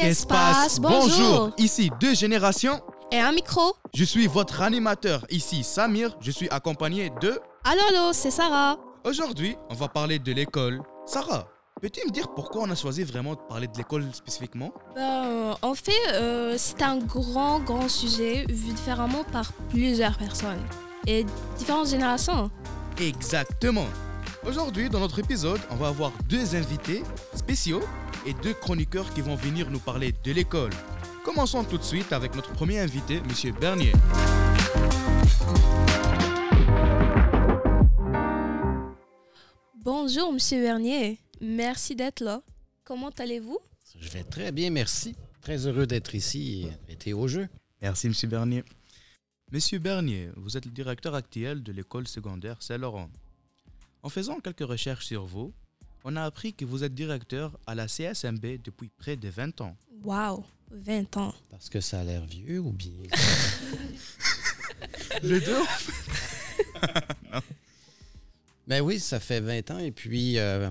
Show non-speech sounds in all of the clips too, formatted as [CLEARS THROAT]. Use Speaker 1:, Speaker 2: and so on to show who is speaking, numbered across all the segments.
Speaker 1: Qu'est-ce qui passe Bonjour.
Speaker 2: Ici deux générations.
Speaker 1: Et un micro.
Speaker 2: Je suis votre animateur. Ici Samir. Je suis accompagné de.
Speaker 1: Allô, allô, c'est Sarah.
Speaker 2: Aujourd'hui, on va parler de l'école. Sarah, peux-tu me dire pourquoi on a choisi vraiment de parler de l'école spécifiquement?
Speaker 1: Ben, en fait, euh, c'est un grand, grand sujet vu différemment par plusieurs personnes et différentes générations.
Speaker 2: Exactement. Aujourd'hui, dans notre épisode, on va avoir deux invités spéciaux et deux chroniqueurs qui vont venir nous parler de l'école. Commençons tout de suite avec notre premier invité, Monsieur Bernier.
Speaker 1: Bonjour, Monsieur Bernier. Merci d'être là. Comment allez-vous?
Speaker 3: Je vais très bien, merci. Très heureux d'être ici et d'être au jeu.
Speaker 2: Merci, Monsieur Bernier. Monsieur Bernier, vous êtes le directeur actuel de l'école secondaire Saint-Laurent. En faisant quelques recherches sur vous, on a appris que vous êtes directeur à la CSMB depuis près de 20 ans.
Speaker 1: Wow, 20 ans.
Speaker 3: Parce que ça a l'air vieux ou bien? [LAUGHS]
Speaker 2: Les deux [LAUGHS]
Speaker 3: Ben oui, ça fait 20 ans et puis euh,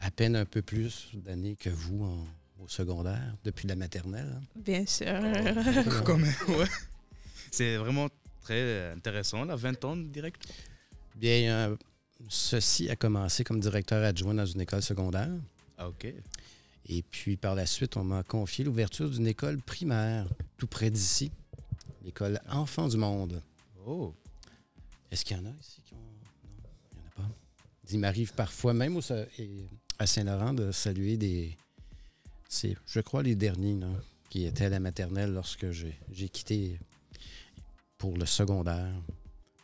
Speaker 3: à peine un peu plus d'années que vous en- au secondaire, depuis la maternelle. hein.
Speaker 1: Bien sûr. [LAUGHS]
Speaker 2: Quand même, ouais. C'est vraiment très intéressant, là, 20 ans direct.
Speaker 3: Bien, euh, ceci a commencé comme directeur adjoint dans une école secondaire.
Speaker 2: Ah, ok.
Speaker 3: Et puis par la suite, on m'a confié l'ouverture d'une école primaire tout près d'ici, l'école Enfants du Monde.
Speaker 2: Oh,
Speaker 3: Est-ce qu'il y en a ici qui ont. Non, il n'y en a pas. Il m'arrive parfois, même au à Saint-Laurent, de saluer des. C'est, je crois, les derniers là, qui étaient à la maternelle lorsque j'ai, j'ai quitté pour le secondaire.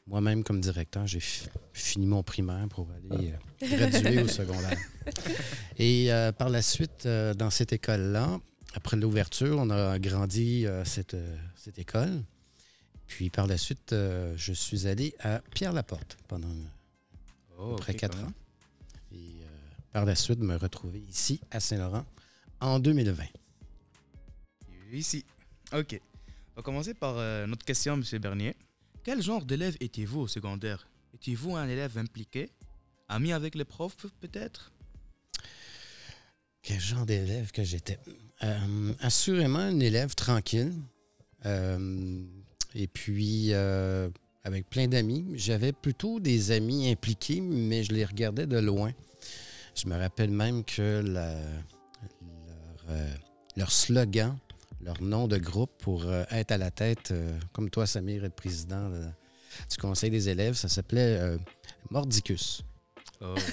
Speaker 3: Moi-même, comme directeur, j'ai fi- fini mon primaire pour aller euh, graduer au secondaire. [LAUGHS] Et euh, par la suite, euh, dans cette école-là, après l'ouverture, on a agrandi euh, cette, cette école. Puis par la suite, je suis allé à Pierre-Laporte pendant
Speaker 2: oh
Speaker 3: quatre ans. Et par la suite, me retrouver ici à Saint-Laurent en 2020.
Speaker 2: même. Ici. Ok. On va commencer par notre question, Monsieur Bernier. Quel genre d'élève étiez-vous au secondaire? Étiez-vous un élève impliqué? Ami avec les profs, peut-être?
Speaker 3: Quel genre d'élève que j'étais? Euh, assurément un élève tranquille. Euh, et puis, euh, avec plein d'amis. J'avais plutôt des amis impliqués, mais je les regardais de loin. Je me rappelle même que leur slogan, leur nom de groupe pour euh, être à la tête, euh, comme toi, Samir, être président euh, du conseil des élèves, ça s'appelait euh, Mordicus.
Speaker 2: Oh. [LAUGHS]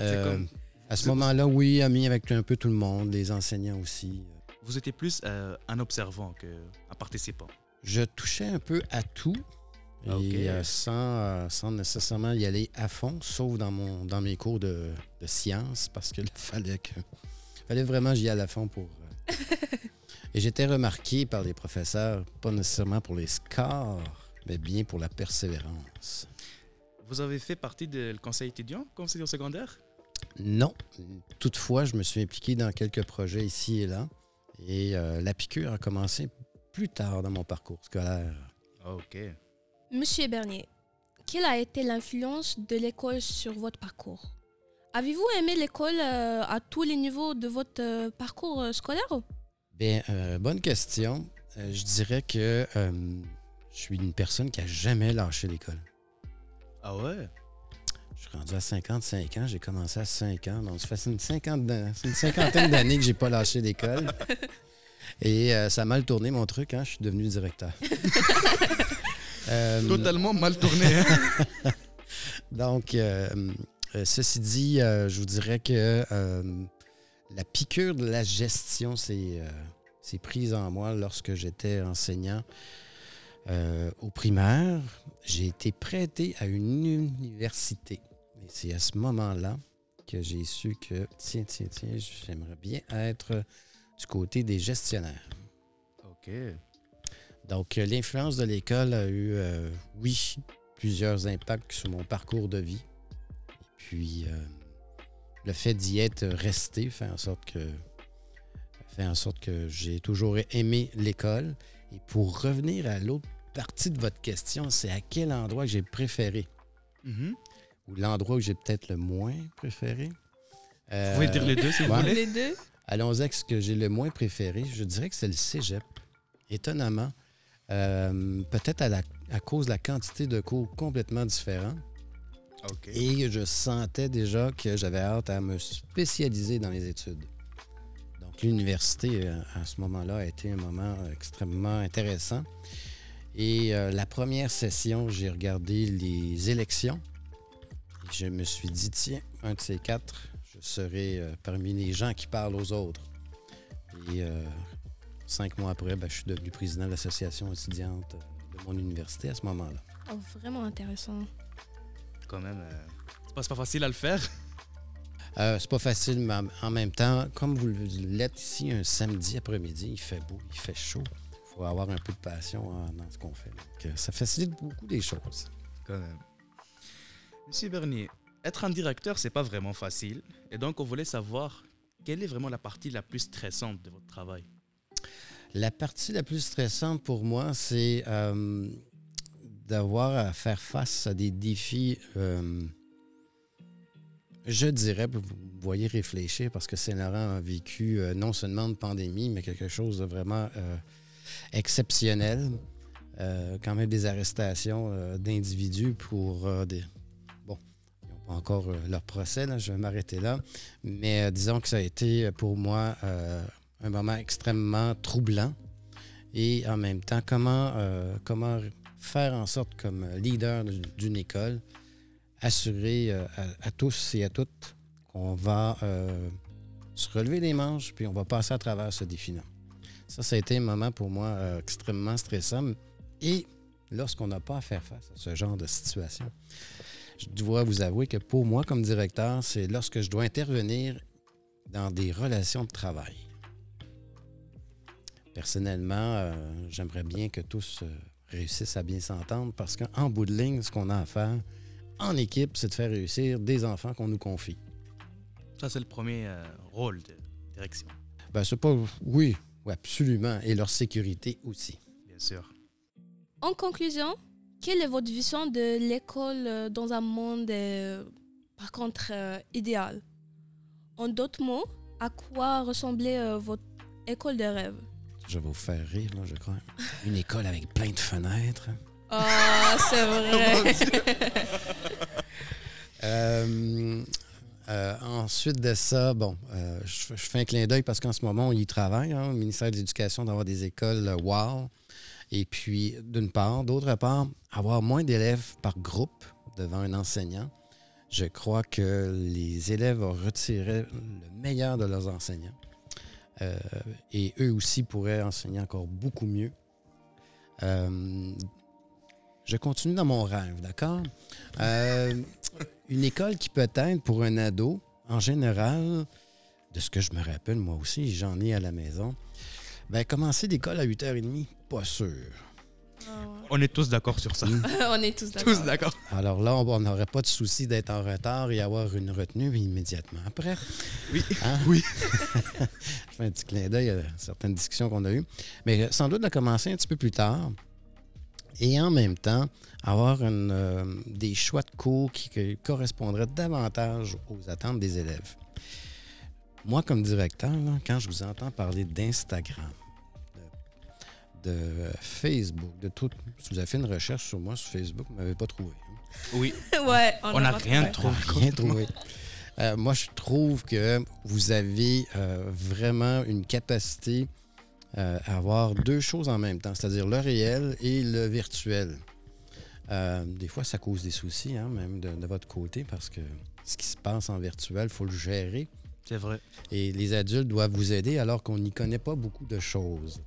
Speaker 3: Euh,
Speaker 2: comme-
Speaker 3: à ce moment-là, oui, ami avec un peu tout le monde, les enseignants aussi.
Speaker 2: Vous étiez plus euh, un observant qu'un participant.
Speaker 3: Je touchais un peu à tout et euh, sans, euh, sans nécessairement y aller à fond, sauf dans, mon, dans mes cours de, de sciences, parce qu'il [LAUGHS] fallait que fallait vraiment j'y aille à fond pour. euh, [LAUGHS] et j'étais remarqué par les professeurs, pas nécessairement pour les scores, mais bien pour la persévérance.
Speaker 2: Vous avez fait partie du conseil étudiant, conseil au secondaire?
Speaker 3: Non. Toutefois, je me suis impliqué dans quelques projets ici et là. Et euh, la piqûre a commencé plus tard dans mon parcours scolaire.
Speaker 2: Ah, Ok.
Speaker 1: Monsieur Bernier, quelle a été l'influence de l'école sur votre parcours? Avez-vous aimé l'école euh, à tous les niveaux de votre euh, parcours euh, scolaire
Speaker 3: Bien, euh, bonne question. Euh, je dirais que euh, je suis une personne qui a jamais lâché l'école.
Speaker 2: Ah ouais?
Speaker 3: Je suis rendu à 55 ans, j'ai commencé à 5 ans, donc ça fait une, c'est une cinquantaine d'années que j'ai pas lâché l'école. Et ça a mal tourné mon truc, hein, je suis devenu directeur. [LAUGHS]
Speaker 2: Totalement mal tourné. hein? [LAUGHS]
Speaker 3: Donc, ceci dit, je vous dirais que la piqûre de la gestion euh, s'est prise en moi lorsque j'étais enseignant euh, au primaire. J'ai été prêté à une université. Et c'est à ce moment-là que j'ai su que, tiens, tiens, tiens, j'aimerais bien être du côté des gestionnaires.
Speaker 2: ok.
Speaker 3: Donc, euh, l'influence de l'école a eu, euh, oui, plusieurs impacts sur mon parcours de vie. Et puis, euh, le fait d'y être resté fait en sorte que fait en sorte que j'ai toujours aimé l'école. Et pour revenir à l'autre partie de votre question, c'est à quel endroit que j'ai préféré?
Speaker 2: Mhm.
Speaker 3: ou l'endroit où j'ai peut-être le moins préféré?
Speaker 2: Vous pouvez dire les deux si vous
Speaker 3: ouais.
Speaker 2: voulez.
Speaker 1: Les deux
Speaker 3: Allons-y avec ce que j'ai le moins préféré. Je dirais que c'est le cégep. Étonnamment, euh, peut-être à, cause de la quantité de cours complètement différents. Et je sentais déjà que j'avais hâte à me spécialiser dans les études. Donc, l'université, euh, à ce moment-là, a été un moment extrêmement intéressant. Et euh, la première session, j'ai regardé les élections. Et je me suis dit, tiens, un de ces quatre, je serai euh, parmi les gens qui parlent aux autres. Et euh, cinq mois après, ben, je suis devenu président de l'association étudiante euh, de mon université à ce moment-là.
Speaker 1: Oh, vraiment intéressant.
Speaker 2: Quand même, euh, c'est pas facile à le faire.
Speaker 3: Euh, c'est pas facile, mais en- même temps, comme vous l'êtes ici un samedi après-midi, il fait beau, il fait chaud. Il faut avoir un peu de passion hein, dans ce qu'on fait. Donc, euh, ça facilite beaucoup des choses.
Speaker 2: Quand même. Monsieur Bernier, être un directeur, c'est pas vraiment facile. Et donc, on voulait savoir quelle est vraiment la partie la plus stressante de votre travail?
Speaker 3: La partie la plus stressante pour moi, c'est euh, d'avoir à faire face à des défis, euh, je dirais, vous voyez réfléchir, parce que Saint-Laurent a vécu euh, non seulement une pandémie, mais quelque chose de vraiment euh, exceptionnel. Euh, quand même des arrestations d'individus pour des... Bon, ils n'ont pas encore leur procès, là, je vais m'arrêter là. Mais disons que ça a été pour moi un moment extrêmement troublant. Et en même temps, comment, comment faire en sorte, comme leader d'une école, assurer euh, à, tous et à toutes qu'on va euh, se relever les manches, puis on va passer à travers ce défi-là. Ça, ça a été un moment pour moi euh, extrêmement stressant. Et lorsqu'on n'a pas à faire face à ce genre de situation, je dois vous avouer que pour moi, comme directeur, c'est lorsque je dois intervenir dans des relations de travail. Personnellement, j'aimerais bien que tous réussissent à bien s'entendre parce qu'en bout de ligne, ce qu'on a à faire en équipe, c'est de faire réussir des enfants qu'on nous confie.
Speaker 2: Ça, c'est le premier euh, rôle de direction,
Speaker 3: Ben, c'est pas. Oui, oui, absolument. Et leur sécurité aussi.
Speaker 2: bien sûr.
Speaker 1: En conclusion, quelle est votre vision de l'école euh, dans un monde, euh, par contre, euh, idéal? En d'autres mots, à quoi ressemblait euh, votre école de rêve?
Speaker 3: Je vais vous faire rire, là, je crois. Une école avec plein de fenêtres.
Speaker 1: Ah, c'est vrai. [LAUGHS] [LAUGHS]
Speaker 3: Euh, euh, ensuite de ça, bon, euh, je, je fais un clin d'œil parce qu'en ce moment, on y travaille, hein, au ministère de l'Éducation, d'avoir des écoles wow. Et puis, d'une part. D'autre part, avoir moins d'élèves par groupe devant un enseignant. Je crois que les élèves retiraient le meilleur de leurs enseignants. Euh, et eux aussi pourraient enseigner encore beaucoup mieux. Euh, je continue dans mon rêve, d'accord? Euh, une école qui peut être pour un ado, en général, de ce que je me rappelle, moi aussi, j'en ai à la maison, ben, commencer l'école à 8h30, pas sûr.
Speaker 1: Ah
Speaker 2: On est tous d'accord sur ça.
Speaker 3: Mm.
Speaker 1: ouais. [LAUGHS] On est tous d'accord.
Speaker 2: Tous d'accord.
Speaker 3: Alors là, on n'aurait pas de souci d'être en retard et avoir une retenue immédiatement après.
Speaker 2: Oui.
Speaker 3: Hein?
Speaker 2: Oui. [LAUGHS]
Speaker 3: je fais un petit clin d'œil à certaines discussions qu'on a eues. Mais euh, sans doute de commencer un petit peu plus tard et en même temps avoir une, euh, des choix de cours qui, qui correspondraient davantage aux attentes des élèves. Moi, comme directeur, là, quand je vous entends parler d'Instagram, de, de Facebook, de tout, si vous avez fait une recherche sur moi sur Facebook, vous ne m'avez pas trouvé. hein.
Speaker 2: Oui, [LAUGHS]
Speaker 1: ouais,
Speaker 2: on n'a
Speaker 1: a
Speaker 2: rien trouvé.
Speaker 3: Rien trouvé. Euh, moi, je trouve que vous avez euh, vraiment une capacité euh, avoir deux choses en même temps, c'est-à-dire le réel et le virtuel. Euh, des fois, ça cause des soucis, hein, même de, de votre côté, parce que ce qui se passe en virtuel, il faut le gérer.
Speaker 2: C'est vrai.
Speaker 3: Et les adultes doivent vous aider alors qu'on n'y connaît pas beaucoup de choses.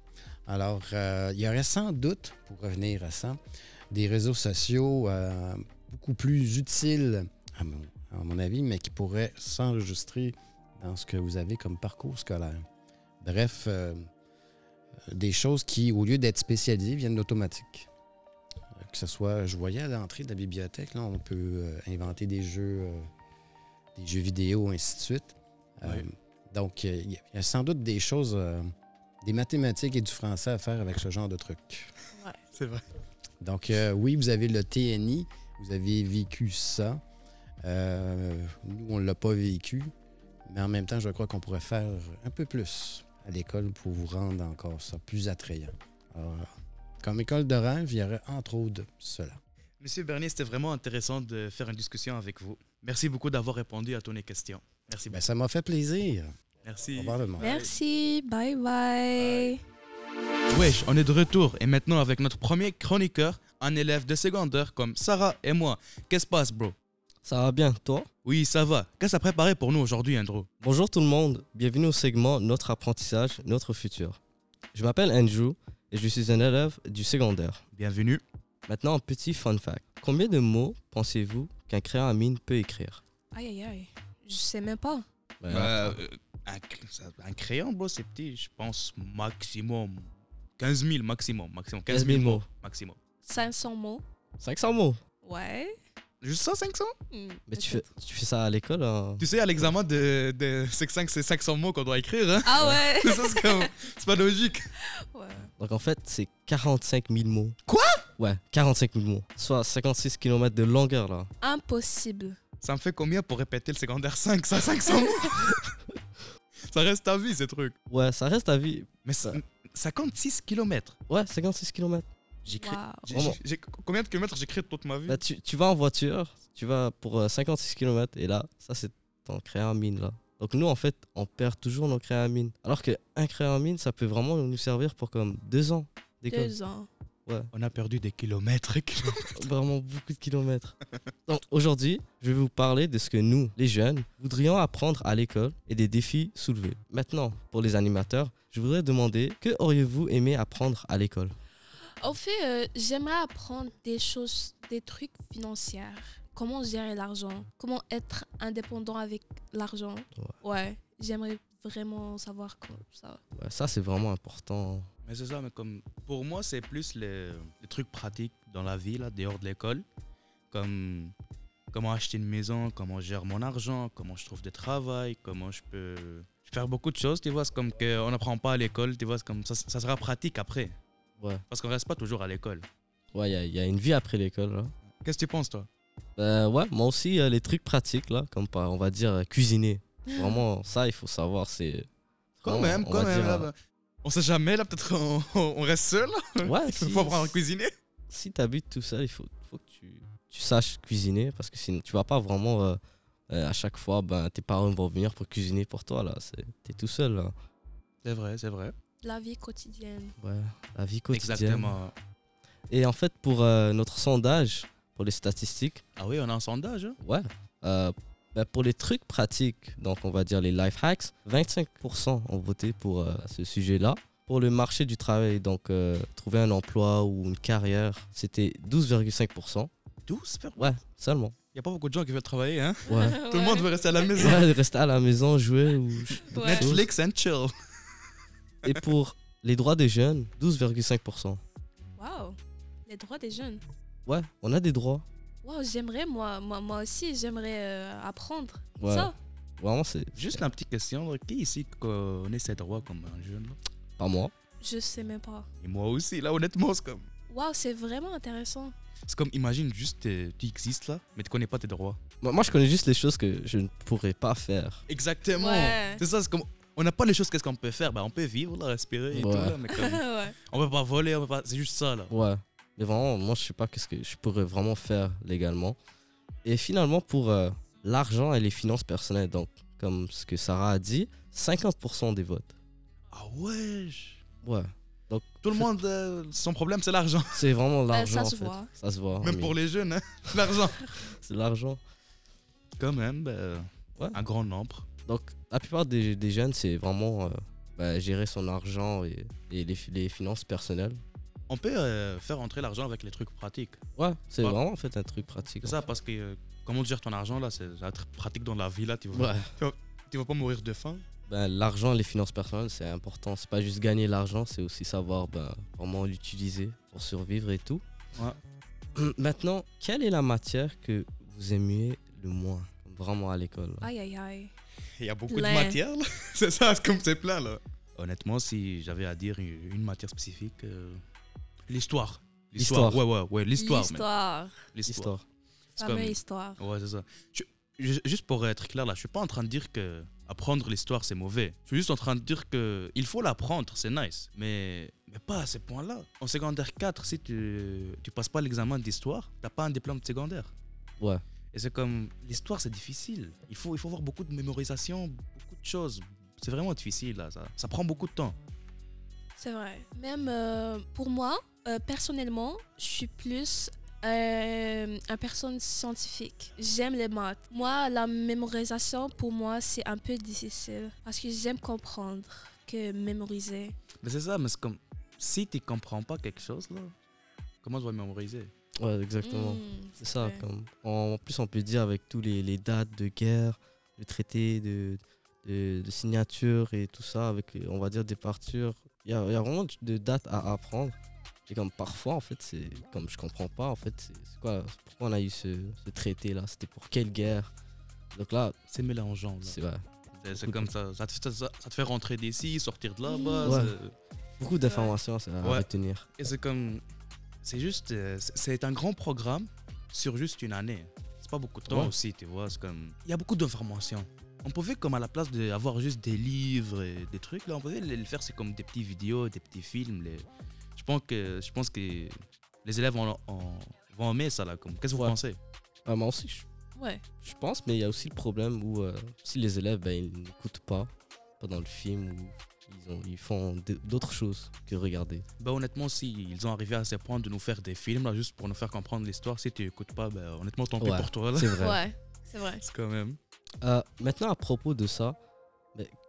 Speaker 3: Alors, euh, il y aurait sans doute, pour revenir à ça, des réseaux sociaux euh, beaucoup plus utiles, à mon, à mon avis, mais qui pourraient s'enregistrer dans ce que vous avez comme parcours scolaire. Bref, des choses qui, au lieu d'être spécialisées, viennent d'automatique. Que ce soit, je voyais à l'entrée de la bibliothèque, là, on peut euh, inventer des jeux, euh, des jeux vidéo, ainsi de suite. Euh,
Speaker 2: Oui.
Speaker 3: donc, il y, a- il y a sans doute des choses, euh, des mathématiques et du français à faire avec ce genre de trucs.
Speaker 2: C'est vrai.
Speaker 3: Donc, euh, oui, vous avez le TNI, vous avez vécu ça. Euh, nous, on ne l'a pas vécu, Mais en même temps, je crois qu'on pourrait faire un peu plus à l'école pour vous rendre encore ça plus attrayant. Alors, comme école de rêve, il y aurait entre autres cela.
Speaker 2: Monsieur Bernier, c'était vraiment intéressant de faire une discussion avec vous. Merci beaucoup d'avoir répondu à toutes les questions. Merci
Speaker 3: Ben,
Speaker 2: beaucoup.
Speaker 3: ça m'a fait plaisir.
Speaker 2: Merci.
Speaker 3: Au revoir le monde.
Speaker 1: Merci, bye bye.
Speaker 2: Wesh, on est de retour et maintenant avec notre premier chroniqueur, un élève de secondaire comme Sarah et moi. Qu'est-ce qui se passe, bro?
Speaker 4: Ça va bien, toi?
Speaker 2: Oui, ça va. Qu'est-ce que préparé pour nous aujourd'hui, Andrew?
Speaker 4: Bonjour tout le monde, bienvenue au segment Notre apprentissage, notre futur. Je m'appelle Andrew et je suis un élève du secondaire.
Speaker 2: Bienvenue.
Speaker 4: Maintenant, un petit fun fact. Combien de mots pensez-vous qu'un crayon à mine peut écrire?
Speaker 1: Aïe, aïe, aïe. Je sais même pas.
Speaker 4: Ben,
Speaker 2: Euh, euh, un, cr- ça- un crayon, bro, c'est petit. Je pense maximum 15 000 maximum. maximum
Speaker 4: 15 000 mots.
Speaker 2: Maximum.
Speaker 1: 500 mots.
Speaker 4: 500 mots?
Speaker 1: Ouais.
Speaker 2: Juste ça, 500
Speaker 1: Hmm,
Speaker 4: Mais tu fais, tu fais ça à l'école hein
Speaker 2: Tu sais, à l'examen de, de C5, c'est 500 mots qu'on doit écrire. Hein?
Speaker 1: Ah ouais. [LAUGHS]
Speaker 2: ça, c'est comme- c'est pas logique.
Speaker 1: ouais.
Speaker 4: Donc en fait, c'est 45 000 mots.
Speaker 2: Quoi?
Speaker 4: Ouais, 45 000 mots. Soit 56 km de longueur là.
Speaker 1: Impossible.
Speaker 2: Ça me fait combien pour répéter le secondaire 5 Ça, 500 mots? [LAUGHS] Ça reste à vie, ces trucs.
Speaker 4: Ouais, ça reste à vie.
Speaker 2: Mais c'est- 56 km.
Speaker 4: Ouais, 56 km.
Speaker 2: J'ai- j'ai- j'ai- Combien de kilomètres j'écris toute ma vie?
Speaker 4: Bah, tu, tu vas en voiture, tu vas pour euh, 56 km et là, ça c'est ton crayon à mine là. Donc nous en fait, on perd toujours nos mine. Alors qu'un crayon à mine, ça peut vraiment nous servir pour comme deux ans d'école.
Speaker 1: Deux ans.
Speaker 2: On a perdu des kilomètres. et kilomètres. [LAUGHS]
Speaker 4: Vraiment beaucoup de kilomètres. Donc aujourd'hui, je vais vous parler de ce que nous, les jeunes, voudrions apprendre à l'école et des défis soulevés. Maintenant, pour les animateurs, je voudrais demander que auriez-vous aimé apprendre à l'école?
Speaker 1: En fait, euh, j'aimerais apprendre des choses, des trucs financiers. Comment gérer l'argent. Comment être indépendant avec l'argent. Ouais. J'aimerais vraiment savoir quoi, ça.
Speaker 4: Ouais, Ça c'est vraiment important.
Speaker 2: Mais c'est ça, mais comme pour moi, c'est plus les, les trucs pratiques dans la vie, là, dehors de l'école. Comme comment acheter une maison, comment je gère mon argent, comment je trouve du travail, comment je peux je peux faire beaucoup de choses, tu vois. C'est comme qu'on n'apprend pas à l'école, tu vois. C'est comme ça, ça sera pratique après.
Speaker 4: Ouais,
Speaker 2: Parce qu'on reste pas toujours à l'école.
Speaker 4: ouais, il y y, a une vie après l'école là.
Speaker 2: Qu'est-ce que tu penses, toi?
Speaker 4: Ben ouais, moi aussi, euh, les trucs pratiques, là, comme par, on va dire, euh, cuisiner. [GASPS] Vraiment, ça, il faut savoir, c'est...
Speaker 2: Quand
Speaker 4: vraiment,
Speaker 2: même,
Speaker 4: on
Speaker 2: quand même.
Speaker 4: dire,
Speaker 2: là,
Speaker 4: euh,
Speaker 2: bah, on sait jamais, là, peut-être on, [LAUGHS] on reste seul.
Speaker 4: Ouais, [LAUGHS]
Speaker 2: Il
Speaker 4: si,
Speaker 2: faut apprendre à cuisiner.
Speaker 4: si tu habites tout seul, il faut, faut que tu, tu saches cuisiner, parce que sinon, tu vas pas vraiment, euh, euh, à chaque fois, ben, tes parents vont venir pour cuisiner pour toi, là. T'es tout seul, là.
Speaker 2: C'est vrai, c'est vrai.
Speaker 1: La vie quotidienne.
Speaker 4: Ouais, la vie quotidienne.
Speaker 2: Exactement.
Speaker 4: Et en fait, pour euh, notre sondage, pour les statistiques,
Speaker 2: Ah oui, on a un sondage. hein.
Speaker 4: Ouais. Euh, ben, pour les trucs pratiques, donc on va dire les life hacks, 25% ont voté pour euh, ce sujet-là. Pour le marché du travail, donc euh, trouver un emploi ou une carrière, c'était 12,5%.
Speaker 2: 12 per-
Speaker 4: Ouais, seulement.
Speaker 2: Il n'y a pas beaucoup de gens qui veulent travailler. Hein
Speaker 4: Ouais. [LAUGHS]
Speaker 2: Tout le monde veut rester à la maison.
Speaker 4: Ouais, rester à la maison, jouer ou
Speaker 1: Ouais.
Speaker 2: Netflix and chill.
Speaker 4: Et pour les droits des jeunes, 12,5%.
Speaker 1: Waouh. Les droits des jeunes.
Speaker 4: Ouais, on a des droits.
Speaker 1: Waouh, j'aimerais, moi, moi, moi aussi, j'aimerais euh, apprendre
Speaker 4: Ouais.
Speaker 1: ça.
Speaker 4: Vraiment, c'est
Speaker 2: Juste une petite question. Qui ici connaît ses droits comme un jeune
Speaker 4: pas moi.
Speaker 1: Je sais même pas.
Speaker 2: Et moi aussi, là, honnêtement, c'est comme.
Speaker 1: Waouh, c'est vraiment intéressant.
Speaker 2: C'est comme, imagine juste, tu existes là, mais tu connais pas tes droits.
Speaker 4: Moi, moi, je connais juste les choses que je ne pourrais pas faire.
Speaker 2: Exactement.
Speaker 1: Ouais.
Speaker 2: C'est ça, c'est comme. On n'a pas les choses, qu'est-ce qu'on peut faire? Bah, On peut vivre, là, respirer et tout, là, mais comme. [LAUGHS]
Speaker 1: ouais.
Speaker 2: On peut pas voler, on peut pas. C'est juste ça, là.
Speaker 4: Ouais. Mais vraiment, moi, je sais pas qu'est-ce que je pourrais vraiment faire légalement. Et finalement, pour euh, l'argent et les finances personnelles, donc, comme ce que Sarah a dit, 50% des votes.
Speaker 2: Ah ouais.
Speaker 4: Ouais.
Speaker 2: Tout le monde, euh, son problème, c'est l'argent. [LAUGHS]
Speaker 4: C'est vraiment
Speaker 1: Bah,
Speaker 4: l'argent.
Speaker 1: ça
Speaker 4: en
Speaker 1: se
Speaker 4: fait.
Speaker 1: voit.
Speaker 4: Ça se voit.
Speaker 2: Même
Speaker 4: mais
Speaker 2: pour les jeunes, hein. [LAUGHS] L'argent.
Speaker 4: C'est l'argent.
Speaker 2: Quand même, ben,
Speaker 4: Ouais.
Speaker 2: un grand nombre.
Speaker 4: Donc, la plupart des, des jeunes, c'est vraiment euh, bah, gérer son argent et, et les, les finances personnelles.
Speaker 2: On peut euh, faire entrer l'argent avec les trucs pratiques.
Speaker 4: Ouais, c'est
Speaker 2: Ouais.
Speaker 4: vraiment en fait un truc pratique.
Speaker 2: C'est ça, parce que euh, comment tu gères ton argent, là, c'est être pratique dans la vie, là. Tu vas,
Speaker 4: Ouais.
Speaker 2: tu vas pas mourir de faim.
Speaker 4: Ben, l'argent et les finances personnelles, c'est important. C'est pas juste gagner l'argent, c'est aussi savoir ben, vraiment l'utiliser pour survivre et tout.
Speaker 2: Ouais. [CLEARS THROAT]
Speaker 4: Maintenant, quelle est la matière que vous aimiez le moins, vraiment à l'école?
Speaker 1: Aïe, aïe, aïe.
Speaker 2: Il y a beaucoup de matières, là. [LAUGHS] c'est ça, c'est comme c'est plein, là. Honnêtement, si j'avais à dire une une matière spécifique, euh, l'histoire.
Speaker 4: L'histoire.
Speaker 2: Ouais, ouais, ouais, l'histoire.
Speaker 1: L'histoire.
Speaker 2: L'histoire. Comme-
Speaker 1: histoire.
Speaker 2: Ouais, c'est ça. Je- je- juste pour être clair, là, je suis pas en train de dire que apprendre l'histoire, c'est mauvais. Je suis juste en train de dire que il faut l'apprendre, c'est nice. Mais, mais pas à ce point-là. En secondaire 4, si tu, tu passes pas l'examen d'histoire, t'as pas un diplôme de secondaire.
Speaker 4: Ouais.
Speaker 2: Et c'est comme, l'histoire, c'est difficile. Il faut, il faut avoir beaucoup de mémorisation, beaucoup de choses. C'est vraiment difficile, là. Ça, ça prend beaucoup de temps.
Speaker 1: C'est vrai. Même euh, pour moi, euh, personnellement, je suis plus euh, une personne scientifique. J'aime les maths. Moi, la mémorisation, pour moi, c'est un peu difficile. Parce que j'aime comprendre que mémoriser.
Speaker 2: Mais c'est ça, mais c'est comme, si tu comprends pas quelque chose, là, comment tu vas mémoriser?
Speaker 4: Ouais, exactement.
Speaker 1: Hmm,
Speaker 4: C'est ça.
Speaker 1: vrai.
Speaker 4: Comme, en plus, on peut dire avec tous les, les dates de guerre, le traité de, de, de signature et tout ça, avec, on va dire, des partures. Il y a, il y a vraiment de dates à apprendre. Et comme parfois, en fait, c'est comme je comprends pas, en fait, c'est quoi, pourquoi on a eu ce, ce traité-là? C'était pour quelle guerre? Donc là,
Speaker 2: C'est mélangeant.
Speaker 4: c'est vrai.
Speaker 2: C'est- comme ça. Ça te, fait- ça- ça te fait rentrer d'ici, sortir de là-bas.
Speaker 4: Ouais. Beaucoup d'informations à retenir.
Speaker 2: Et c'est comme. C'est juste. euh, c'est- un grand programme sur juste une année. C'est pas beaucoup de temps
Speaker 4: Ouais.
Speaker 2: aussi, tu vois. C'est comme. Il y a beaucoup d'informations. On pouvait, comme à la place d'avoir juste des livres et des trucs, là, on pouvait le faire, c'est comme des petites vidéos, des petits films. Les... Je pense que, je pense que les élèves en- vont aimer ça, là. comme- Qu'est-ce que vous pensez?
Speaker 4: Ah, moi aussi, je,
Speaker 1: Ouais.
Speaker 4: je pense, mais il y a aussi le problème où euh, si les élèves ben, ils n'écoutent pas pendant le film ou ils, ont- ils font d'autres choses que regarder.
Speaker 2: Bah honnêtement, si ils ont arrivé à ce point de nous faire des films là, juste pour nous faire comprendre l'histoire, si tu écoutes pas, bah, honnêtement, tant pis
Speaker 4: Ouais.
Speaker 2: pour toi. là.
Speaker 4: C'est vrai.
Speaker 1: Ouais, c'est vrai.
Speaker 2: C'est quand même.
Speaker 4: Euh, maintenant, à propos de ça,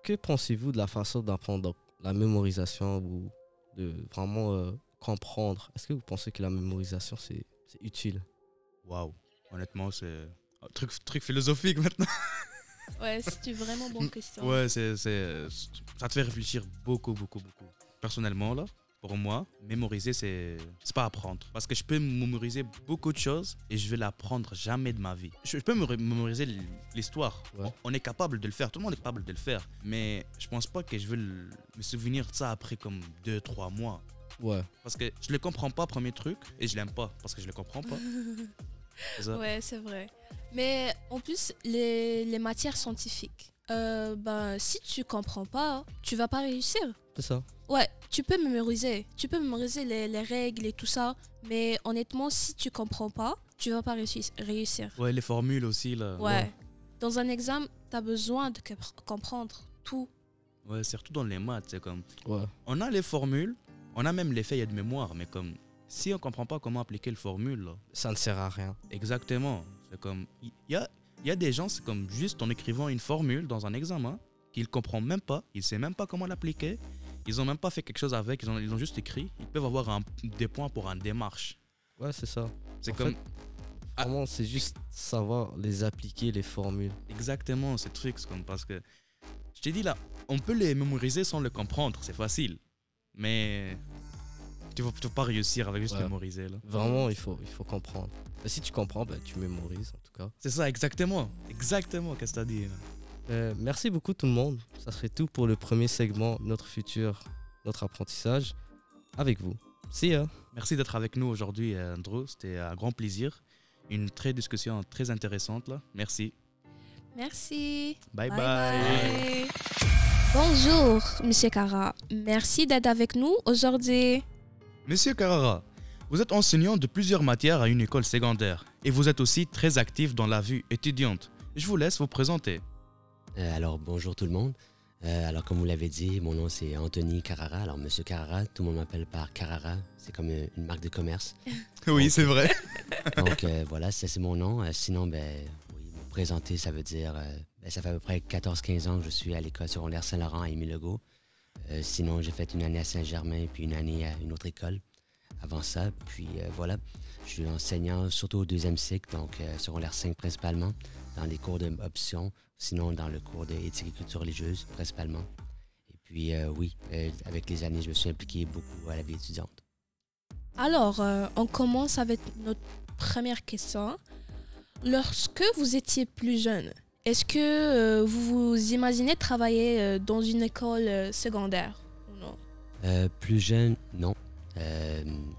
Speaker 4: que pensez-vous de la façon d'apprendre la mémorisation ou de vraiment euh, comprendre? Est-ce que vous pensez que la mémorisation, c'est c'est utile?
Speaker 2: Waouh. Honnêtement, c'est un truc, truc philosophique maintenant. [LAUGHS]
Speaker 1: Ouais, c'est une vraiment bonne question.
Speaker 2: Ouais, c'est, c'est, ça te fait réfléchir beaucoup, beaucoup, beaucoup. Personnellement, là, pour moi, mémoriser, c'est, c'est pas apprendre. Parce que je peux mémoriser beaucoup de choses et je vais l'apprendre jamais de ma vie. Je, je peux mémoriser l'histoire.
Speaker 4: Ouais.
Speaker 2: On, on est capable de le faire. Tout le monde est capable de le faire. Mais je pense pas que je vais le- me souvenir de ça après comme 2-3 mois.
Speaker 4: Ouais.
Speaker 2: Parce que je le comprends pas, premier truc, et je l'aime pas parce que je le comprends pas. [LAUGHS] C'est ça.
Speaker 1: Ouais, c'est vrai. Mais en plus, les, les matières scientifiques, euh, ben, si tu comprends pas, tu vas pas réussir.
Speaker 4: C'est ça.
Speaker 1: Ouais, tu peux mémoriser. Tu peux mémoriser les, les règles et tout ça. Mais honnêtement, si tu comprends pas, tu vas pas réussir. réussir.
Speaker 2: Ouais, les formules aussi, là.
Speaker 1: Ouais. Dans un examen, tu as besoin de compre- comprendre tout.
Speaker 2: Ouais, surtout dans les maths, c'est comme.
Speaker 4: Ouais.
Speaker 2: On a les formules, on a même les feuilles de mémoire, mais comme. Si on comprend pas comment appliquer le formule, là,
Speaker 4: Ça ne sert à rien.
Speaker 2: exactement. C'est comme. Il y a, y a des gens, c'est comme juste en écrivant une formule dans un examen, qu'ils comprennent même pas, ils savent même pas comment l'appliquer, ils ont même pas fait quelque chose avec, ils ont, ils ont juste écrit, ils peuvent avoir un- des points pour une démarche.
Speaker 4: Ouais, c'est ça.
Speaker 2: C'est comme.
Speaker 4: fait,
Speaker 2: Ah.
Speaker 4: Vraiment, c'est juste savoir les appliquer, les formules.
Speaker 2: Exactement, ces trucs, comme parce que. Je t'ai dit là, on peut les mémoriser sans le comprendre, c'est facile. Mais. Tu vas, tu vas pas réussir avec juste
Speaker 4: Ouais.
Speaker 2: mémoriser là.
Speaker 4: Vraiment, il faut, il faut comprendre. Et si tu comprends, ben, tu mémorises en tout cas.
Speaker 2: C'est ça, exactement. Exactement, qu'est-ce que t'as dit là?
Speaker 4: Euh, merci beaucoup tout le monde. Ça serait tout pour le premier segment, notre futur, notre apprentissage, avec vous. See ya.
Speaker 2: Merci d'être avec nous aujourd'hui, euh, Andrew. C'était un grand plaisir. Une très discussion très intéressante là. Merci.
Speaker 1: Merci.
Speaker 2: Bye bye.
Speaker 1: bye. Bonjour, Monsieur Cara. Merci d'être avec nous aujourd'hui.
Speaker 2: Monsieur Carrara, vous êtes enseignant de plusieurs matières à une école secondaire et vous êtes aussi très actif dans la vie étudiante. Je vous laisse vous présenter.
Speaker 5: Euh, alors, bonjour tout le monde. Euh, alors, comme vous l'avez dit, mon nom c'est Anthony Carrara. Alors, Monsieur Carrara, tout le monde m'appelle par Carrara. C'est comme euh, une marque de commerce. [LAUGHS]
Speaker 2: Oui, c'est vrai. [LAUGHS]
Speaker 5: Donc, euh, voilà, c'est mon nom. Sinon, ben, oui, me présenter, ça veut dire. ben, ça fait à peu près 14-15 ans que je suis à l'école secondaire Saint-Laurent à Émile-Legault. Euh, sinon, j'ai fait une année à Saint-Germain puis une année à une autre école avant ça. Puis euh, voilà, je suis enseignant surtout au deuxième cycle, donc euh, secondaire 5 principalement, dans les cours d'option, sinon dans le cours d'éthique et culture religieuse principalement. Et puis euh, oui, euh, avec les années, je me suis impliqué beaucoup à la vie étudiante.
Speaker 1: Alors, euh, on commence avec notre première question. Lorsque vous étiez plus jeune, est-ce que euh, vous vous imaginez travailler euh, dans une école euh, secondaire ou non?
Speaker 5: Plus jeune, non.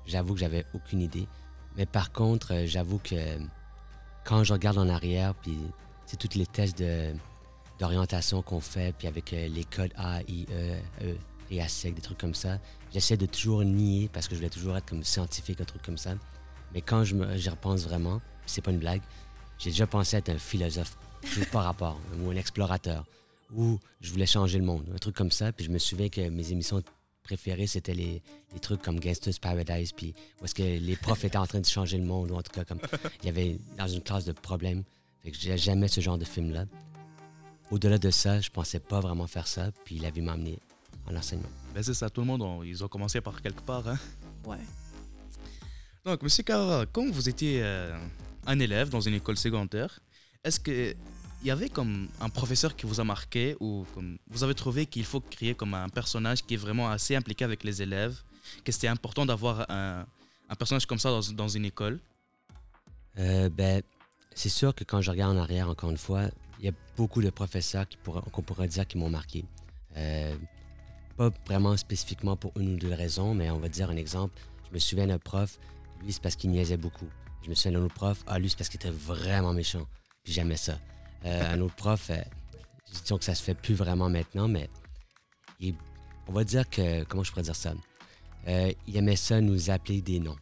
Speaker 5: J'avoue que j'avais aucune idée. Mais par contre, j'avoue que quand je regarde en arrière, puis c'est tous les tests de, d'orientation qu'on fait, puis avec euh, les codes A, I, E, E et ASEC, des trucs comme ça, j'essaie de toujours nier parce que je voulais toujours être comme scientifique, un truc comme ça. Mais quand je repense vraiment, c'est pas une blague, j'ai déjà pensé être un philosophe, juste par rapport, ou un explorateur, ou je voulais changer le monde, un truc comme ça. Puis je me souviens que mes émissions préférées, c'était les, les trucs comme Gangster's Paradise, puis où est-ce que les profs étaient en train de changer le monde, ou en tout cas, comme il y avait dans une classe de problèmes. Fait que j'ai- j'aimais ce genre de film-là. Au-delà de ça, je pensais pas vraiment faire ça, puis la vie m'a amené en enseignement.
Speaker 2: Ben c'est ça, tout le monde, on- ils ont commencé par quelque part. hein.
Speaker 1: Ouais.
Speaker 2: Donc, Monsieur Carra, quand vous étiez euh, un élève dans une école secondaire, est-ce que il y avait comme un professeur qui vous a marqué ou vous avez trouvé qu'il faut créer comme un personnage qui est vraiment assez impliqué avec les élèves, que c'était important d'avoir un, personnage comme ça dans, une école?
Speaker 5: Euh, ben, c'est sûr que quand je regarde en arrière, encore une fois, il y a beaucoup de professeurs qu'on pourrait dire qui m'ont marqué. Euh, pas vraiment spécifiquement pour une ou deux raisons, mais on va dire un exemple. Je me souviens d'un prof, lui, c'est parce qu'il niaisait beaucoup. Je me souviens d'un autre prof, ah, lui, c'est parce qu'il était vraiment méchant. Puis j'aimais ça. Euh, un autre prof, euh, disons que ça se fait plus vraiment maintenant, mais il- on va dire que, comment je pourrais dire ça? Euh, il aimait ça nous appeler des noms.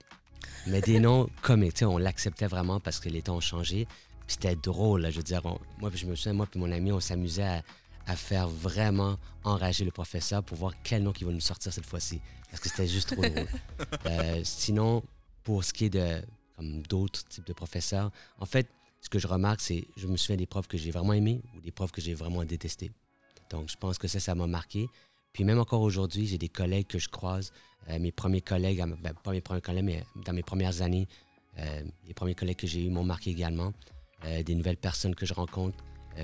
Speaker 5: Mais des noms [LAUGHS] comme, tu sais, on l'acceptait vraiment parce que les temps ont changé. Puis c'était drôle, là, je veux dire. on- moi, je me souviens, moi puis mon ami, on s'amusait à, à faire vraiment enrager le professeur pour voir quel nom il va nous sortir cette fois-ci. Parce que c'était juste trop drôle. [LAUGHS] Euh, sinon, pour ce qui est de comme d'autres types de professeurs, en fait, ce que je remarque, c'est je me souviens des profs que j'ai vraiment aimés ou des profs que j'ai vraiment détestés. Donc, je pense que ça, ça m'a marqué. Puis même encore aujourd'hui, j'ai des collègues que je croise, euh, mes premiers collègues, ben, pas mes premiers collègues, mais dans mes premières années, euh, les premiers collègues que j'ai eus m'ont marqué également. Euh, des nouvelles personnes que je rencontre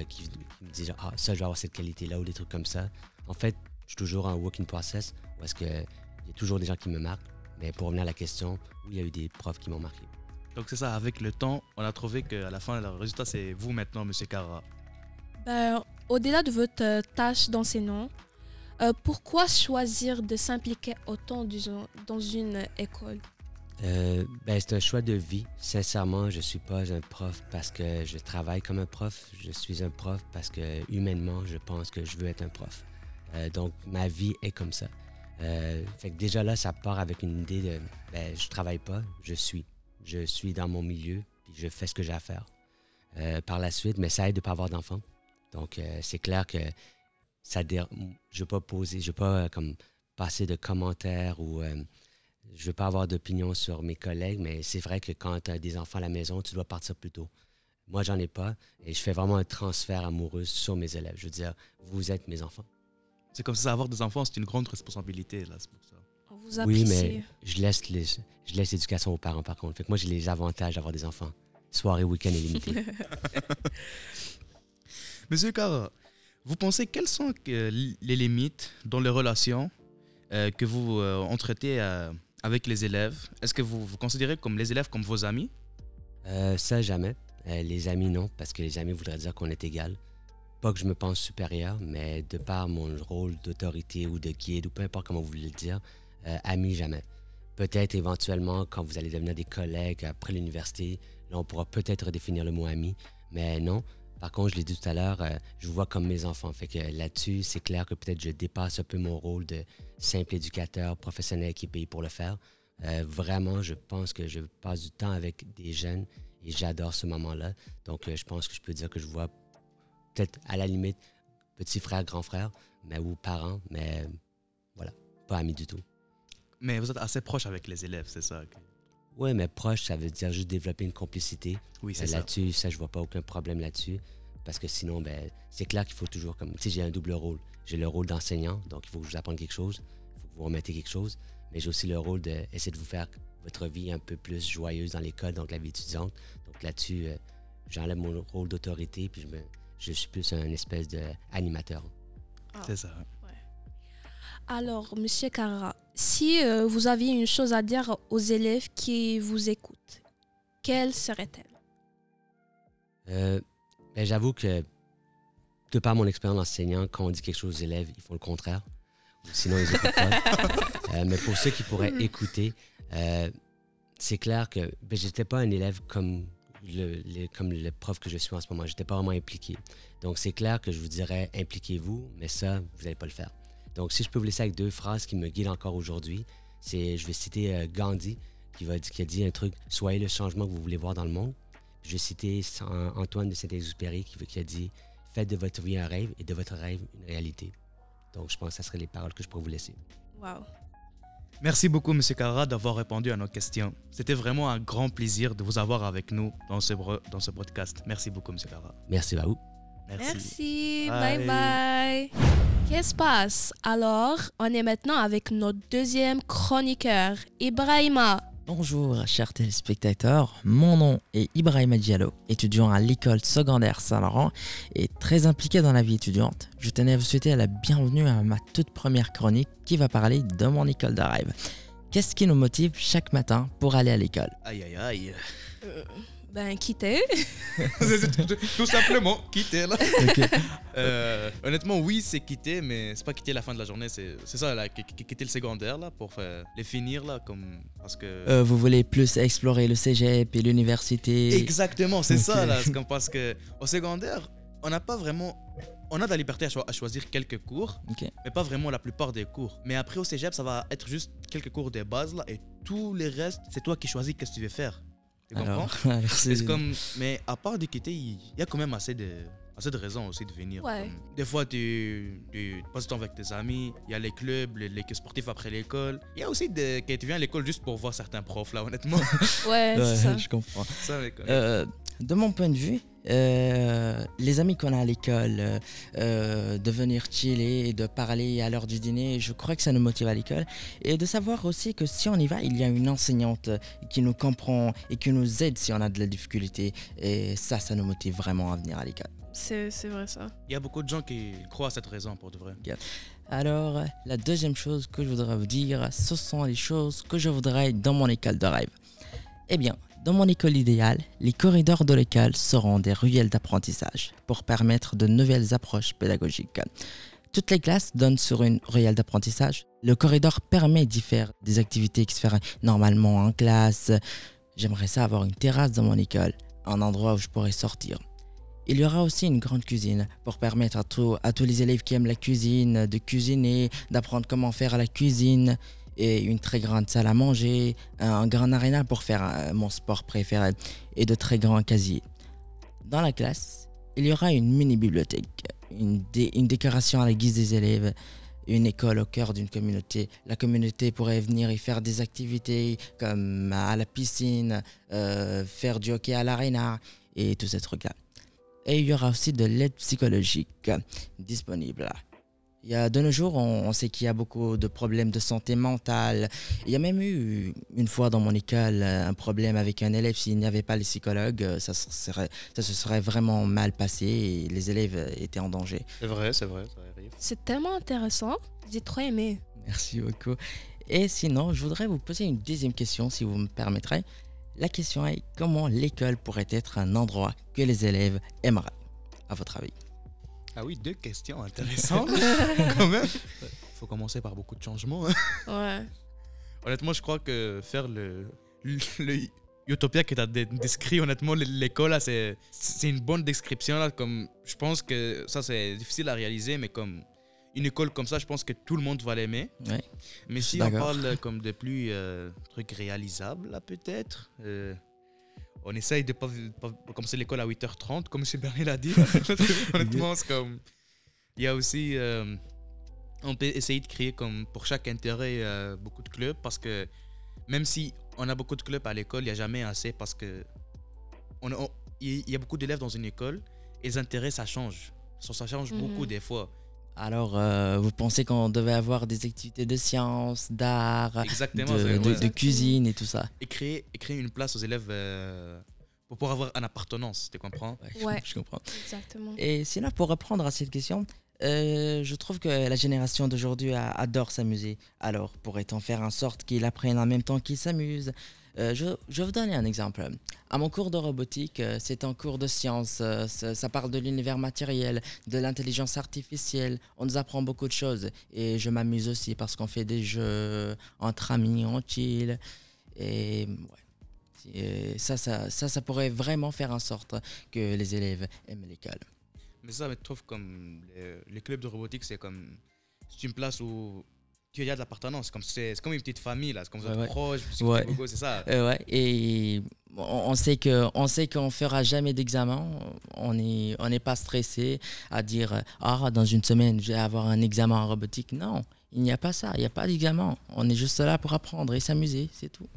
Speaker 5: qui, me disent Ah, ça, je vais avoir cette qualité-là ou des trucs comme ça. En fait, je suis toujours en working process où est-ce que il y a toujours des gens qui me marquent. Mais pour revenir à la question, oui, il y a eu des profs qui m'ont marqué.
Speaker 2: Donc c'est ça, avec le temps, on a trouvé qu'à la fin, le résultat, c'est vous maintenant, Monsieur Carra.
Speaker 1: Ben, Au-delà de votre euh, tâche d'enseignant, euh, pourquoi choisir de s'impliquer autant disons, dans une école?
Speaker 5: Euh, ben, c'est un choix de vie. Sincèrement, je suis pas un prof parce que je travaille comme un prof. Je suis un prof parce que humainement, je pense que je veux être un prof. Euh, donc, ma vie est comme ça. Euh, fait que déjà là, ça part avec une idée de ben, je travaille pas, je suis. Je suis dans mon milieu, puis je fais ce que j'ai à faire. Euh, par la suite, mais ça aide de pas avoir d'enfants. Donc, euh, c'est clair que ça je veux pas poser, je veux pas euh, comme passer de commentaires ou je veux pas avoir d'opinion sur mes collègues, mais c'est vrai que quand tu as des enfants à la maison, tu dois partir plus tôt. Moi, j'en ai pas et je fais vraiment un transfert amoureux sur mes élèves. Je veux dire, vous êtes mes enfants.
Speaker 2: C'est comme ça, avoir des enfants, c'est une grande responsabilité, là, c'est pour ça.
Speaker 1: Vous
Speaker 5: Oui, mais je laisse les, je laisse l'éducation aux parents par contre. Fait que moi, j'ai les avantages d'avoir des enfants. Soirée, week-end et limité. [LAUGHS]
Speaker 2: Monsieur Carra, vous pensez quelles sont euh, les limites dans les relations euh, que vous euh, entretenez euh, avec les élèves? Est-ce que vous vous considérez comme les élèves comme vos amis?
Speaker 5: Euh, ça, jamais. Euh, les amis, non, parce que les amis voudraient dire qu'on est égal. Pas que je me pense supérieur, mais de par mon rôle d'autorité ou de guide, ou peu importe comment vous voulez le dire, euh, amis, jamais. Peut-être éventuellement, quand vous allez devenir des collègues après l'université, là, on pourra peut-être redéfinir le mot ami, mais non. Par contre, je l'ai dit tout à l'heure, euh, je vois comme mes enfants. Fait que là-dessus, c'est clair que peut-être je dépasse un peu mon rôle de simple éducateur professionnel qui payé pour le faire. Euh, vraiment, je pense que je passe du temps avec des jeunes et j'adore ce moment-là. Donc, euh, je pense que je peux dire que je vois peut-être à la limite petit frère, grand frère, mais ou parents, mais euh, voilà, pas amis du tout.
Speaker 2: Mais vous êtes assez proche avec les élèves, c'est ça
Speaker 5: Oui, mais proche, ça veut dire juste développer une complicité.
Speaker 2: Oui,
Speaker 5: Euh,
Speaker 2: c'est ça.
Speaker 5: là-dessus, ça, je vois pas aucun problème là-dessus. Parce que sinon, ben, c'est clair qu'il faut toujours comme. Tu sais, j'ai un double rôle. J'ai le rôle d'enseignant, donc il faut que je vous apprenne quelque chose. Il faut que vous remettez quelque chose. Mais j'ai aussi le rôle d'essayer de vous faire votre vie un peu plus joyeuse dans l'école, donc la vie étudiante. Donc là-dessus, euh, j'enlève mon rôle d'autorité, puis je, me, je suis plus un espèce d'animateur.
Speaker 2: C'est ça.
Speaker 1: Alors, Monsieur Carra, si euh, vous aviez une chose à dire aux élèves qui vous écoutent, quelle serait-elle?
Speaker 5: Euh, ben, J'avoue que, de par mon expérience d'enseignant, quand on dit quelque chose aux élèves, ils font le contraire. Sinon, ils n'écoutent pas. [LAUGHS] Euh, mais pour ceux qui pourraient écouter, euh, c'est clair que ben, j'étais pas un élève comme le- comme le prof que je suis en ce moment. J'étais pas vraiment impliqué. Donc, c'est clair que je vous dirais impliquez-vous, mais ça, vous n'allez pas le faire. Donc, si je peux vous laisser avec deux phrases qui me guident encore aujourd'hui, c'est, je vais citer euh, Gandhi qui, va, qui a dit un truc Soyez le changement que vous voulez voir dans le monde. Je vais citer Antoine de Saint-Exupéry qui, qui a dit Faites de votre vie un rêve et de votre rêve une réalité. Donc, je pense que ça serait les paroles que je pourrais vous laisser.
Speaker 1: Wow.
Speaker 2: Merci beaucoup, Monsieur Carra, d'avoir répondu à nos questions. C'était vraiment un grand plaisir de vous avoir avec nous dans ce, dans ce podcast. Merci beaucoup, Monsieur Carra.
Speaker 5: Merci à vous.
Speaker 1: Merci.
Speaker 2: Bye.
Speaker 1: Bye bye. Qu'est-ce qui se passe? Alors, on est maintenant avec notre deuxième chroniqueur, Ibrahima.
Speaker 6: Bonjour chers téléspectateurs, mon nom est Ibrahima Diallo, étudiant à l'école secondaire Saint-Laurent et très impliqué dans la vie étudiante. Je tenais à vous souhaiter la bienvenue à ma toute première chronique qui va parler de mon école de rêve. Qu'est-ce qui nous motive chaque matin pour aller à l'école?
Speaker 2: Aïe, aïe, aïe.
Speaker 1: Euh, ben, quitter. [LAUGHS]
Speaker 2: tout, simplement, quitter là. [LAUGHS] Euh, honnêtement, oui, c'est quitter, mais c'est pas quitter la fin de la journée. C'est c'est ça, là, qui- qui- quitter le secondaire là pour faire- les finir là, comme parce que.
Speaker 6: Euh, Vous voulez plus explorer le cégep et l'université
Speaker 2: Exactement, c'est ça là. Comme parce que au secondaire, on n'a pas vraiment. On a de la liberté à, cho- à choisir quelques cours, mais pas vraiment la plupart des cours. Mais après au cégep, ça va être juste quelques cours de base là, et tous les restes, c'est toi qui choisis qu'est-ce que tu veux faire. Tu comprends? [LAUGHS]
Speaker 6: C'est-
Speaker 2: comme, mais à part de quitter, il y a quand même assez de, assez de raisons aussi de venir.
Speaker 1: Ouais.
Speaker 2: Comme, des fois, tu, tu passes du temps avec tes amis, il y a les clubs, les, les sportifs après l'école. Il y a aussi de, que tu viens à l'école juste pour voir certains profs, là, honnêtement.
Speaker 1: Ouais, [LAUGHS] ça.
Speaker 6: je comprends.
Speaker 2: ça, honnêtement.
Speaker 6: Euh, de mon point de vue, euh, les amis qu'on a à l'école, euh, euh, de venir chiller et de parler à l'heure du dîner, je crois que ça nous motive à l'école. Et de savoir aussi que si on y va, il y a une enseignante qui nous comprend et qui nous aide si on a de la difficulté. Et ça, ça nous motive vraiment à venir à l'école.
Speaker 1: C'est c'est vrai ça.
Speaker 2: Il y a beaucoup de gens qui croient à cette raison, pour de vrai.
Speaker 6: Alors, la deuxième chose que je voudrais vous dire, ce sont les choses que je voudrais dans mon école de rêve. Eh bien, dans mon école idéale, les corridors de l'école seront des ruelles d'apprentissage pour permettre de nouvelles approches pédagogiques. Toutes les classes donnent sur une ruelle d'apprentissage. Le corridor permet d'y faire des activités qui se feraient normalement en classe. J'aimerais ça avoir une terrasse dans mon école, un endroit où je pourrais sortir. Il y aura aussi une grande cuisine pour permettre à, à tous les élèves qui aiment la cuisine de cuisiner, d'apprendre comment faire la cuisine, et une très grande salle à manger, un grand aréna pour faire euh, mon sport préféré, et de très grands casiers. Dans la classe, il y aura une mini-bibliothèque, une, dé- une décoration à la guise des élèves, une école au cœur d'une communauté. La communauté pourrait venir y faire des activités comme à la piscine, euh, faire du hockey à l'aréna et tous ces trucs-là. Et il y aura aussi de l'aide psychologique disponible. Il y a de nos jours, on, on sait qu'il y a beaucoup de problèmes de santé mentale. Il y a même eu une fois dans mon école un problème avec un élève. S'il n'y avait pas les psychologues, ça, se serait, ça se serait vraiment mal passé et les élèves étaient en danger.
Speaker 2: C'est vrai, c'est vrai, ça arrive.
Speaker 1: C'est tellement intéressant. J'ai trop aimé.
Speaker 6: Merci beaucoup. Et sinon, je voudrais vous poser une deuxième question, si vous me permettrez. La question est comment l'école pourrait être un endroit que les élèves aimeraient, à votre avis?
Speaker 2: Ah oui, deux questions intéressantes, [LAUGHS] quand même. faut commencer par beaucoup de changements. hein.
Speaker 1: Ouais.
Speaker 2: Honnêtement, je crois que faire le, le, le Utopia que tu as décrit, honnêtement, l'école, c'est c'est une bonne description. Là, comme, je pense que ça, c'est difficile à réaliser, mais comme une école comme ça, je pense que tout le monde va l'aimer.
Speaker 6: Ouais.
Speaker 2: Mais si on parle comme de plus euh, trucs réalisables, là, peut-être. euh, on essaye de ne pas, pas- commencer l'école à 8h30, comme M. Bernier l'a dit. [LAUGHS] Honnêtement, c'est comme. Il y a aussi. euh, on peut essayer de créer comme pour chaque intérêt euh, beaucoup de clubs parce que même si on a beaucoup de clubs à l'école, il n'y a jamais assez parce que on, il y a beaucoup d'élèves dans une école et les intérêts ça change. Ça, ça change
Speaker 1: Mhm.
Speaker 2: beaucoup des fois.
Speaker 6: Alors, euh, vous pensez qu'on devait avoir des activités de sciences, d'art, de, cuisine et tout ça
Speaker 2: et, créer, et créer une place aux élèves euh, pour pouvoir avoir une appartenance, tu comprends?
Speaker 1: Ouais.
Speaker 6: je comprends.
Speaker 1: Exactement.
Speaker 6: Et sinon, pour répondre à cette question, euh, je trouve que la génération d'aujourd'hui adore s'amuser. Alors, pourrait-on faire en sorte qu'ils apprennent en même temps qu'ils s'amusent Euh, je, vais vous donner un exemple. À mon cours de robotique, euh, c'est un cours de sciences. ça, parle de l'univers matériel, de l'intelligence artificielle. On nous apprend beaucoup de choses. Et je m'amuse aussi parce qu'on fait des jeux entre amis, on chill. Et ça, ça, ça, ça pourrait vraiment faire en sorte que les élèves aiment l'école.
Speaker 2: Mais ça, je trouve comme les, les clubs de robotique, c'est comme. C'est une place où qu'il y a de l'appartenance. Comme c'est c'est comme une petite famille, là. C'est comme vous êtes
Speaker 6: Ouais,
Speaker 2: proches, c'est
Speaker 6: Ouais.
Speaker 2: c'est ça.
Speaker 6: Euh, ouais, et on sait que on sait qu'on fera jamais d'examen. On n'est on n'est pas stressé à dire ah dans une semaine je vais avoir un examen en robotique. Non, il n'y a pas ça. Il n'y a pas d'examen. On est juste là pour apprendre et s'amuser, c'est tout.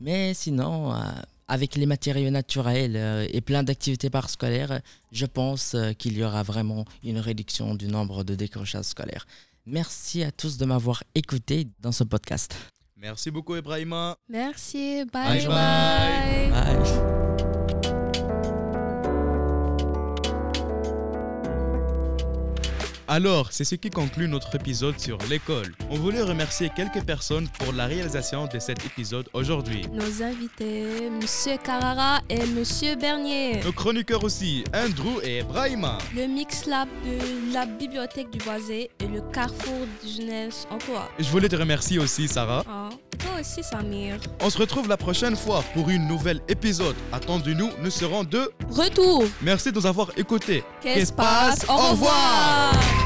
Speaker 6: Mais sinon, euh, avec les matériaux naturels euh, et plein d'activités parascolaires, je pense euh, qu'il y aura vraiment une réduction du nombre de décrochages scolaires. Merci à tous de m'avoir écouté dans ce podcast.
Speaker 2: Merci beaucoup, Ibrahima.
Speaker 1: Merci, bye
Speaker 2: Bye
Speaker 1: bye.
Speaker 2: bye.
Speaker 6: Bye.
Speaker 2: Alors, c'est ce qui conclut notre épisode sur l'école. On voulait remercier quelques personnes pour la réalisation de cet épisode aujourd'hui.
Speaker 1: Nos invités, Monsieur Carrara et Monsieur Bernier.
Speaker 2: Nos chroniqueurs aussi, Andrew et Ibrahima.
Speaker 1: Le Mix Lab de la Bibliothèque du Boisé et le Carrefour de Jeunesse Emploi.
Speaker 2: Je voulais te remercier aussi, Sarah.
Speaker 1: Ah, toi aussi, Samir.
Speaker 2: On se retrouve la prochaine fois pour une nouvelle épisode. Attendez-nous, nous serons deux.
Speaker 1: Retour.
Speaker 2: Merci de nous avoir écoutés.
Speaker 1: Qu'est-ce passe Au revoir.